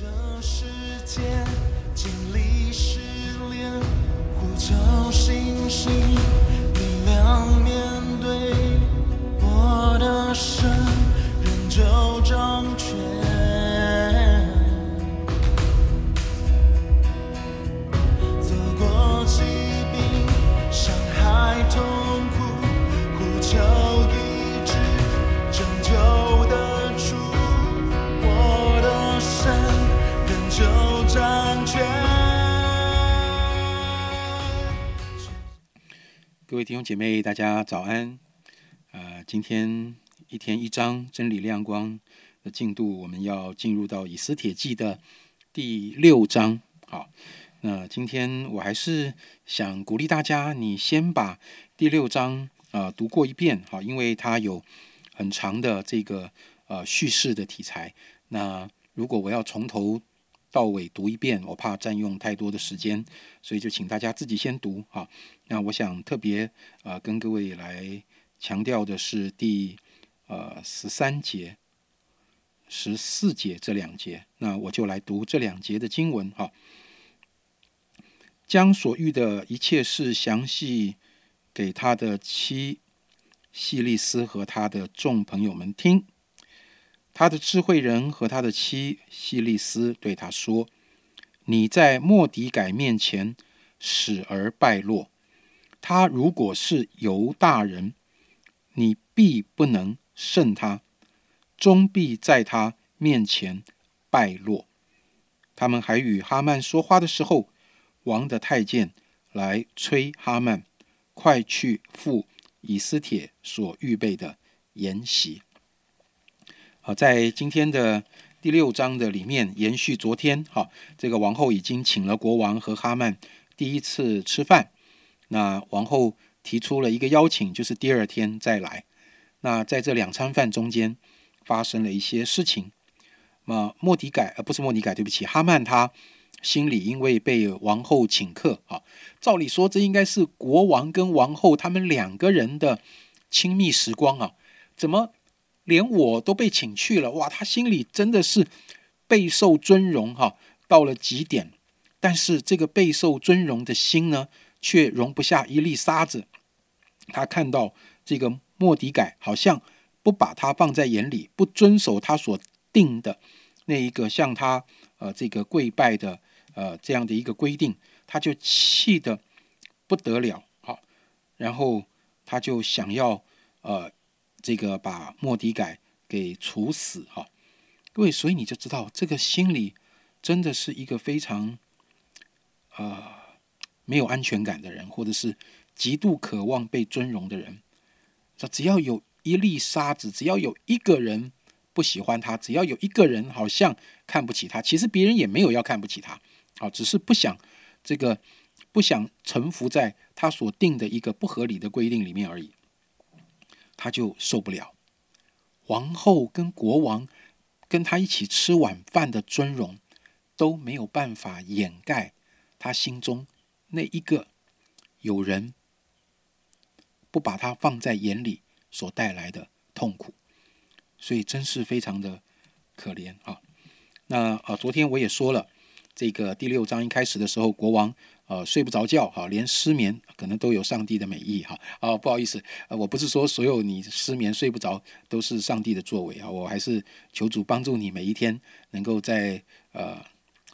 这世界经历失恋，呼叫星星，你亮。各位弟兄姐妹，大家早安。呃、今天一天一章真理亮光的进度，我们要进入到以斯帖记的第六章。好，那今天我还是想鼓励大家，你先把第六章啊、读过一遍，好，因为它有很长的这个呃叙事的题材。那如果我要从头到尾读一遍，我怕占用太多的时间，所以就请大家自己先读哈。那我想特别呃跟各位来强调的是第呃十三节、十四节这两节，那我就来读这两节的经文哈。将所遇的一切事详细给他的妻细利斯和他的众朋友们听。他的智慧人和他的妻希利斯对他说：“你在莫迪改面前死而败落。他如果是犹大人，你必不能胜他，终必在他面前败落。”他们还与哈曼说话的时候，王的太监来催哈曼，快去赴以斯帖所预备的筵席。好，在今天的第六章的里面，延续昨天，哈，这个王后已经请了国王和哈曼第一次吃饭。那王后提出了一个邀请，就是第二天再来。那在这两餐饭中间，发生了一些事情。那莫迪改，呃，不是莫迪改，对不起，哈曼他心里因为被王后请客，啊，照理说这应该是国王跟王后他们两个人的亲密时光啊，怎么连我都被请去了？哇，他心里真的是备受尊荣哈、到了极点。但是这个备受尊荣的心呢，却容不下一粒沙子。他看到这个莫迪改好像不把他放在眼里，不遵守他所定的那一个向他呃这个跪拜的呃这样的一个规定，他就气得不得了，好，然后他就想要呃这个把莫迪改给处死哈。各位，所以你就知道这个心里真的是一个非常呃没有安全感的人，或者是极度渴望被尊荣的人。只要有一粒沙子，只要有一个人不喜欢他，只要有一个人好像看不起他，其实别人也没有要看不起他，啊，只是不想这个不想臣服在他所定的一个不合理的规定里面而已，他就受不了。王后跟国王跟他一起吃晚饭的尊荣都没有办法掩盖他心中那一个有人不把他放在眼里所带来的痛苦，所以真是非常的可怜啊。那啊，昨天我也说了，这个第六章一开始的时候，国王呃睡不着觉哈，连失眠可能都有上帝的美意哈。啊，不好意思，我不是说所有你失眠睡不着都是上帝的作为啊，我还是求主帮助你每一天能够在呃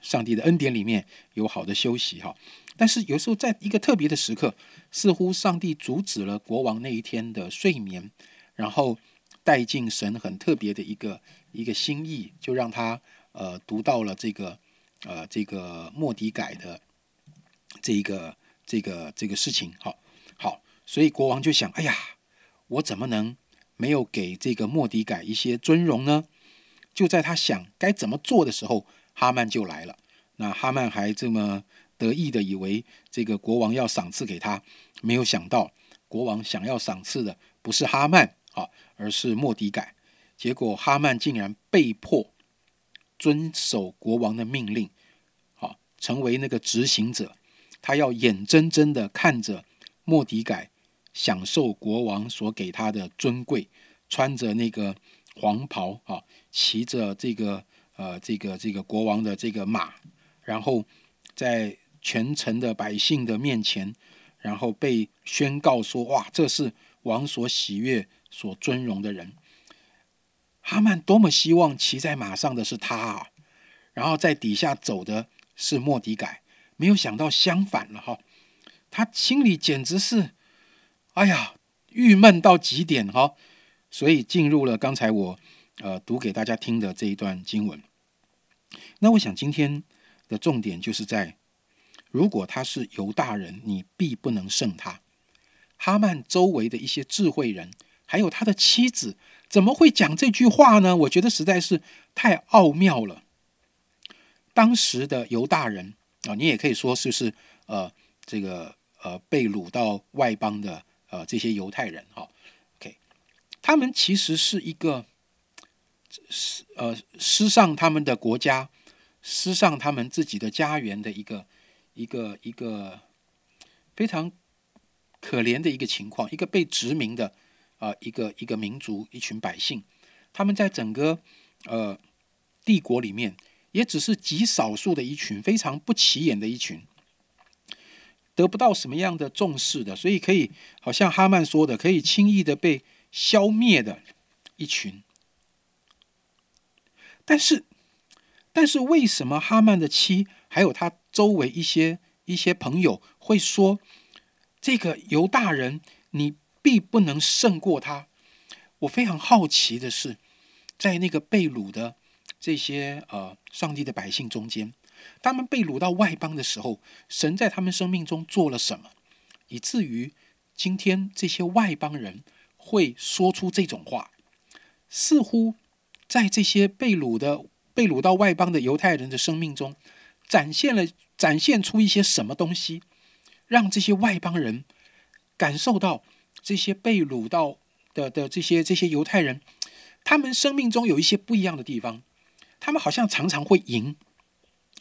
上帝的恩典里面有好的休息哈。但是有时候在一个特别的时刻，似乎上帝阻止了国王那一天的睡眠，然后带进神很特别的一个一个心意，就让他呃读到了这个呃这个莫迪改的这一个这个这个事情。好，好，所以国王就想，哎呀，我怎么能没有给这个莫迪改一些尊荣呢？就在他想该怎么做的时候，哈曼就来了。那哈曼还这么得意的以为这个国王要赏赐给他，没有想到国王想要赏赐的不是哈曼啊，而是莫迪改。结果哈曼竟然被迫遵守国王的命令，好，成为那个执行者。他要眼睁睁的看着莫迪改享受国王所给他的尊贵，穿着那个黄袍啊，骑着这个呃这个这个国王的这个马，然后在全城的百姓的面前，然后被宣告说：哇，这是王所喜悦、所尊荣的人。哈曼多么希望骑在马上的是他啊，然后在底下走的是莫迪改，没有想到相反了哈，他心里简直是，哎呀，郁闷到极点哈，所以进入了刚才我呃读给大家听的这一段经文。那我想今天的重点就是在，如果他是犹大人，你必不能胜他。哈曼周围的一些智慧人，还有他的妻子。怎么会讲这句话呢？我觉得实在是太奥妙了。当时的犹大人啊，你也可以说是是呃这个呃被掳到外邦的呃这些犹太人哈。OK，他们其实是一个失呃失上他们的国家、失上他们自己的家园的一个一个一个非常可怜的一个情况，一个被殖民的。啊，一个一个民族，一群百姓，他们在整个呃帝国里面，也只是极少数的一群，非常不起眼的一群，得不到什么样的重视的，所以可以，好像哈曼说的，可以轻易的被消灭的一群。但是，但是为什么哈曼的妻还有他周围一些一些朋友会说，这个犹大人你？必不能胜过他。我非常好奇的是，在那个被掳的这些呃上帝的百姓中间，他们被掳到外邦的时候，神在他们生命中做了什么，以至于今天这些外邦人会说出这种话？似乎在这些被掳的被掳到外邦的犹太人的生命中，展现了展现出一些什么东西，让这些外邦人感受到。这些被掳到的的这些这些犹太人，他们生命中有一些不一样的地方，他们好像常常会赢。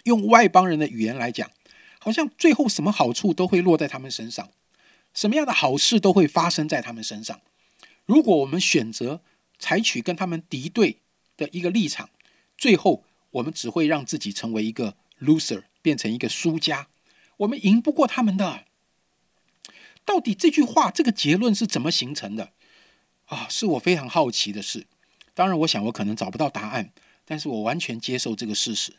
用外邦人的语言来讲，好像最后什么好处都会落在他们身上，什么样的好事都会发生在他们身上。如果我们选择采取跟他们敌对的一个立场，最后我们只会让自己成为一个 loser，变成一个输家。我们赢不过他们的。到底这句话这个结论是怎么形成的啊？是我非常好奇的事。当然，我想我可能找不到答案，但是我完全接受这个事实。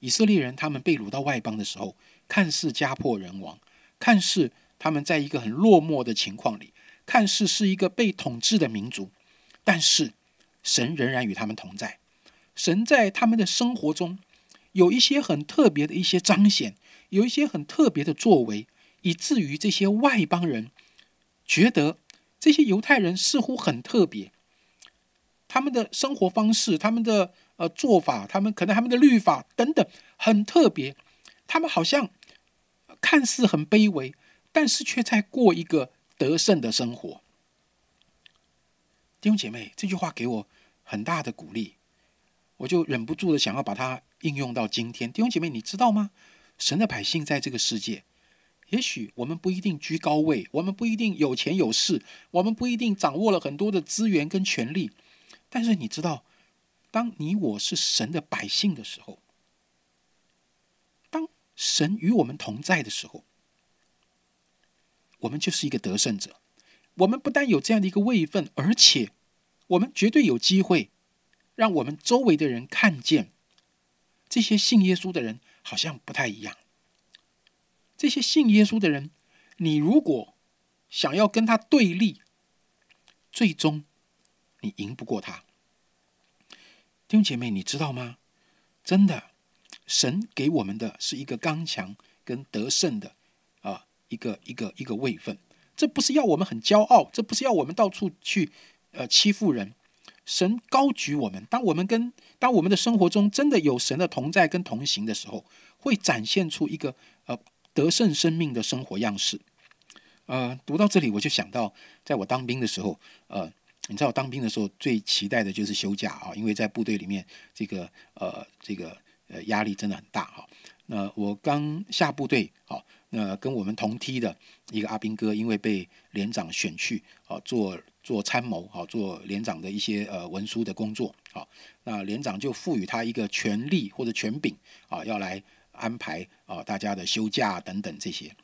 以色列人他们被掳到外邦的时候，看似家破人亡，看似他们在一个很落寞的情况里，看似是一个被统治的民族，但是神仍然与他们同在。神在他们的生活中有一些很特别的一些彰显，有一些很特别的作为。以至于这些外邦人觉得这些犹太人似乎很特别，他们的生活方式、他们的呃做法、他们可能他们的律法等等很特别，他们好像看似很卑微，但是却在过一个得胜的生活。弟兄姐妹，这句话给我很大的鼓励，我就忍不住的想要把它应用到今天。弟兄姐妹，你知道吗？神的百姓在这个世界。也许我们不一定居高位，我们不一定有钱有势，我们不一定掌握了很多的资源跟权力，但是你知道，当你我是神的百姓的时候，当神与我们同在的时候，我们就是一个得胜者。我们不但有这样的一个位分，而且我们绝对有机会，让我们周围的人看见，这些信耶稣的人好像不太一样。这些信耶稣的人，你如果想要跟他对立，最终你赢不过他。弟兄姐妹，你知道吗？真的，神给我们的是一个刚强跟得胜的啊，一个一个一个位分。这不是要我们很骄傲，这不是要我们到处去呃欺负人。神高举我们，当我们跟当我们的生活中真的有神的同在跟同行的时候，会展现出一个呃。得胜生命的生活样式，呃，读到这里我就想到，在我当兵的时候，呃，你知道当兵的时候最期待的就是休假啊，因为在部队里面，这个呃，这个呃压力真的很大哈。那我刚下部队，啊，那跟我们同梯的一个阿兵哥，因为被连长选去啊做做参谋啊，做连长的一些呃文书的工作啊，那连长就赋予他一个权力或者权柄啊，要来安排啊大家的休假等等这些。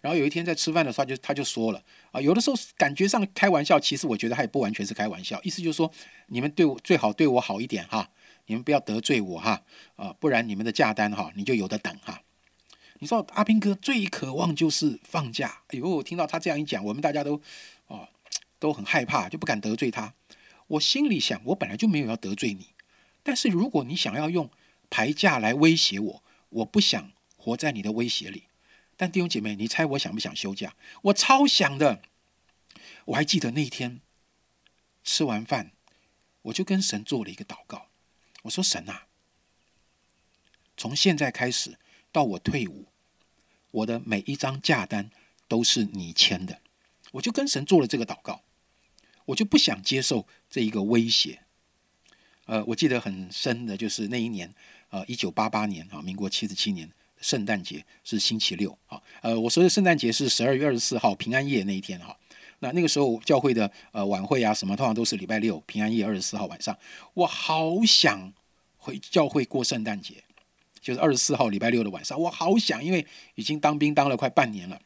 然后有一天在吃饭的时候，就他就说了啊，有的时候感觉上开玩笑，其实我觉得他也不完全是开玩笑，意思就是说你们对我最好对我好一点哈，你们不要得罪我哈啊，不然你们的假单哈你就有的等哈。你知道阿兵哥最渴望就是放假，哎呦，听到他这样一讲，我们大家都啊都很害怕，就不敢得罪他。我心里想，我本来就没有要得罪你，但是如果你想要用排假来威胁我，我不想活在你的威胁里。但弟兄姐妹，你猜我想不想休假？我超想的。我还记得那一天吃完饭，我就跟神做了一个祷告。我说：“神啊，从现在开始到我退伍，我的每一张假单都是你签的。”我就跟神做了这个祷告。我就不想接受这一个威胁。呃，我记得很深的就是那一年，呃，一九八八年啊，民国七十七年。圣诞节是星期六啊，呃，我说的圣诞节是十二月二十四号平安夜那一天哈。那那个时候教会的呃晚会啊什么，通常都是礼拜六平安夜二十四号晚上。我好想回教会过圣诞节，就是二十四号礼拜六的晚上，我好想，因为已经当兵当了快半年了，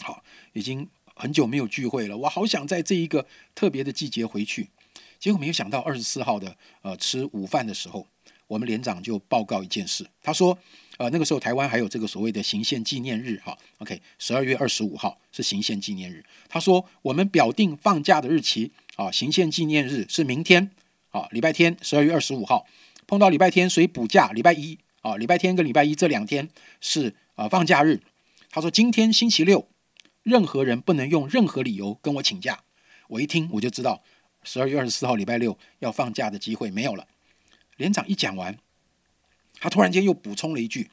好，已经很久没有聚会了，我好想在这一个特别的季节回去。结果没有想到二十四号的呃吃午饭的时候，我们连长就报告一件事，他说。呃，那个时候台湾还有这个所谓的行宪纪念日，哈，OK，十二月二十五号是行宪纪念日。他说我们表定放假的日期啊，行宪纪念日是明天，啊，礼拜天十二月二十五号，碰到礼拜天所以补假，礼拜一啊，礼拜天跟礼拜一这两天是啊放假日。他说今天星期六，任何人不能用任何理由跟我请假。我一听我就知道，十二月二十四号礼拜六要放假的机会没有了。连长一讲完。他突然间又补充了一句：“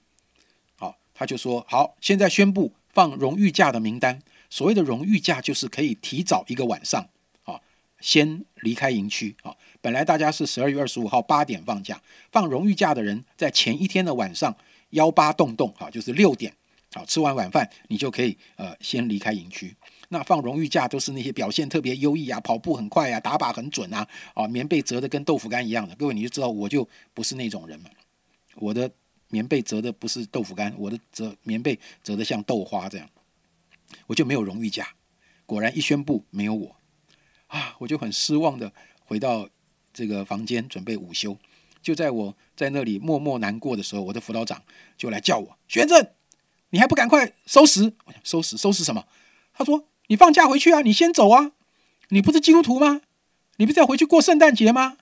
好，他就说好，现在宣布放荣誉假的名单。所谓的荣誉假，就是可以提早一个晚上，啊，先离开营区。啊，本来大家是十二月二十五号八点放假，放荣誉假的人在前一天的晚上幺八洞洞，啊，就是六点，好，吃完晚饭你就可以呃先离开营区。那放荣誉假都是那些表现特别优异啊，跑步很快啊，打靶很准啊，啊，棉被折的跟豆腐干一样的。各位你就知道，我就不是那种人嘛。”我的棉被折的不是豆腐干，我的折棉被折的像豆花这样，我就没有荣誉假。果然一宣布没有我，啊，我就很失望的回到这个房间准备午休。就在我在那里默默难过的时候，我的辅导长就来叫我：“玄正，你还不赶快收拾？收拾收拾什么？”他说：“你放假回去啊，你先走啊，你不是基督徒吗？你不是要回去过圣诞节吗？”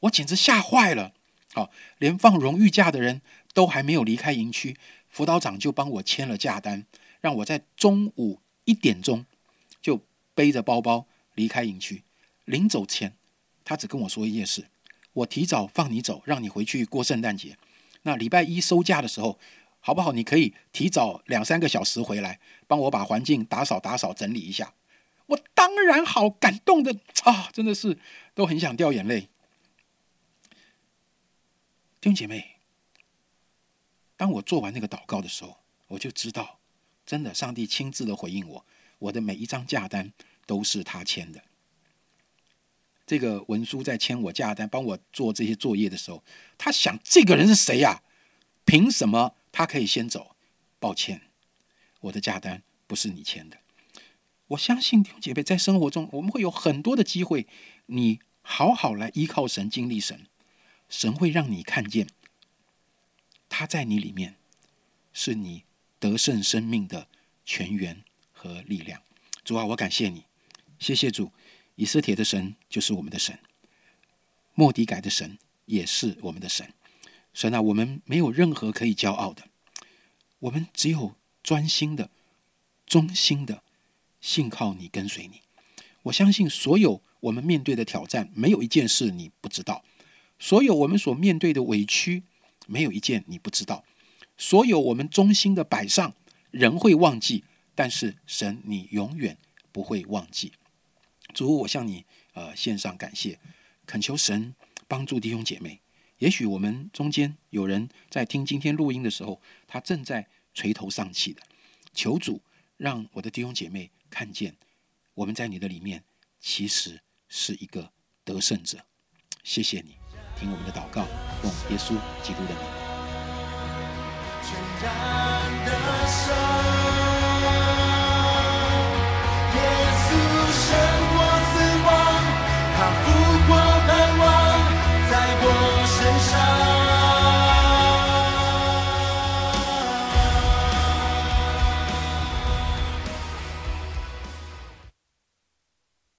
我简直吓坏了。好，连放荣誉假的人都还没有离开营区，辅导长就帮我签了假单，让我在中午一点钟就背着包包离开营区。临走前，他只跟我说一件事：我提早放你走，让你回去过圣诞节。那礼拜一收假的时候，好不好？你可以提早两三个小时回来，帮我把环境打扫打扫，整理一下。我当然好感动的啊，真的是都很想掉眼泪。弟兄姐妹，当我做完那个祷告的时候，我就知道，真的，上帝亲自的回应我，我的每一张价单都是他签的。这个文书在签我价单、帮我做这些作业的时候，他想这个人是谁呀？凭什么他可以先走？抱歉，我的价单不是你签的。我相信弟兄姐妹在生活中，我们会有很多的机会，你好好来依靠神、经历神。神会让你看见，他在你里面，是你得胜生命的泉源和力量。主啊，我感谢你，谢谢主。以色列的神就是我们的神，莫迪改的神也是我们的神。神啊，我们没有任何可以骄傲的，我们只有专心的、忠心的信靠你、跟随你。我相信所有我们面对的挑战，没有一件事你不知道。所有我们所面对的委屈，没有一件你不知道；所有我们忠心的摆上，人会忘记，但是神你永远不会忘记。主，我向你呃献上感谢，恳求神帮助弟兄姐妹。也许我们中间有人在听今天录音的时候，他正在垂头丧气的，求主让我的弟兄姐妹看见，我们在你的里面其实是一个得胜者。谢谢你，听我们的祷告，奉耶稣基督的名。全然的生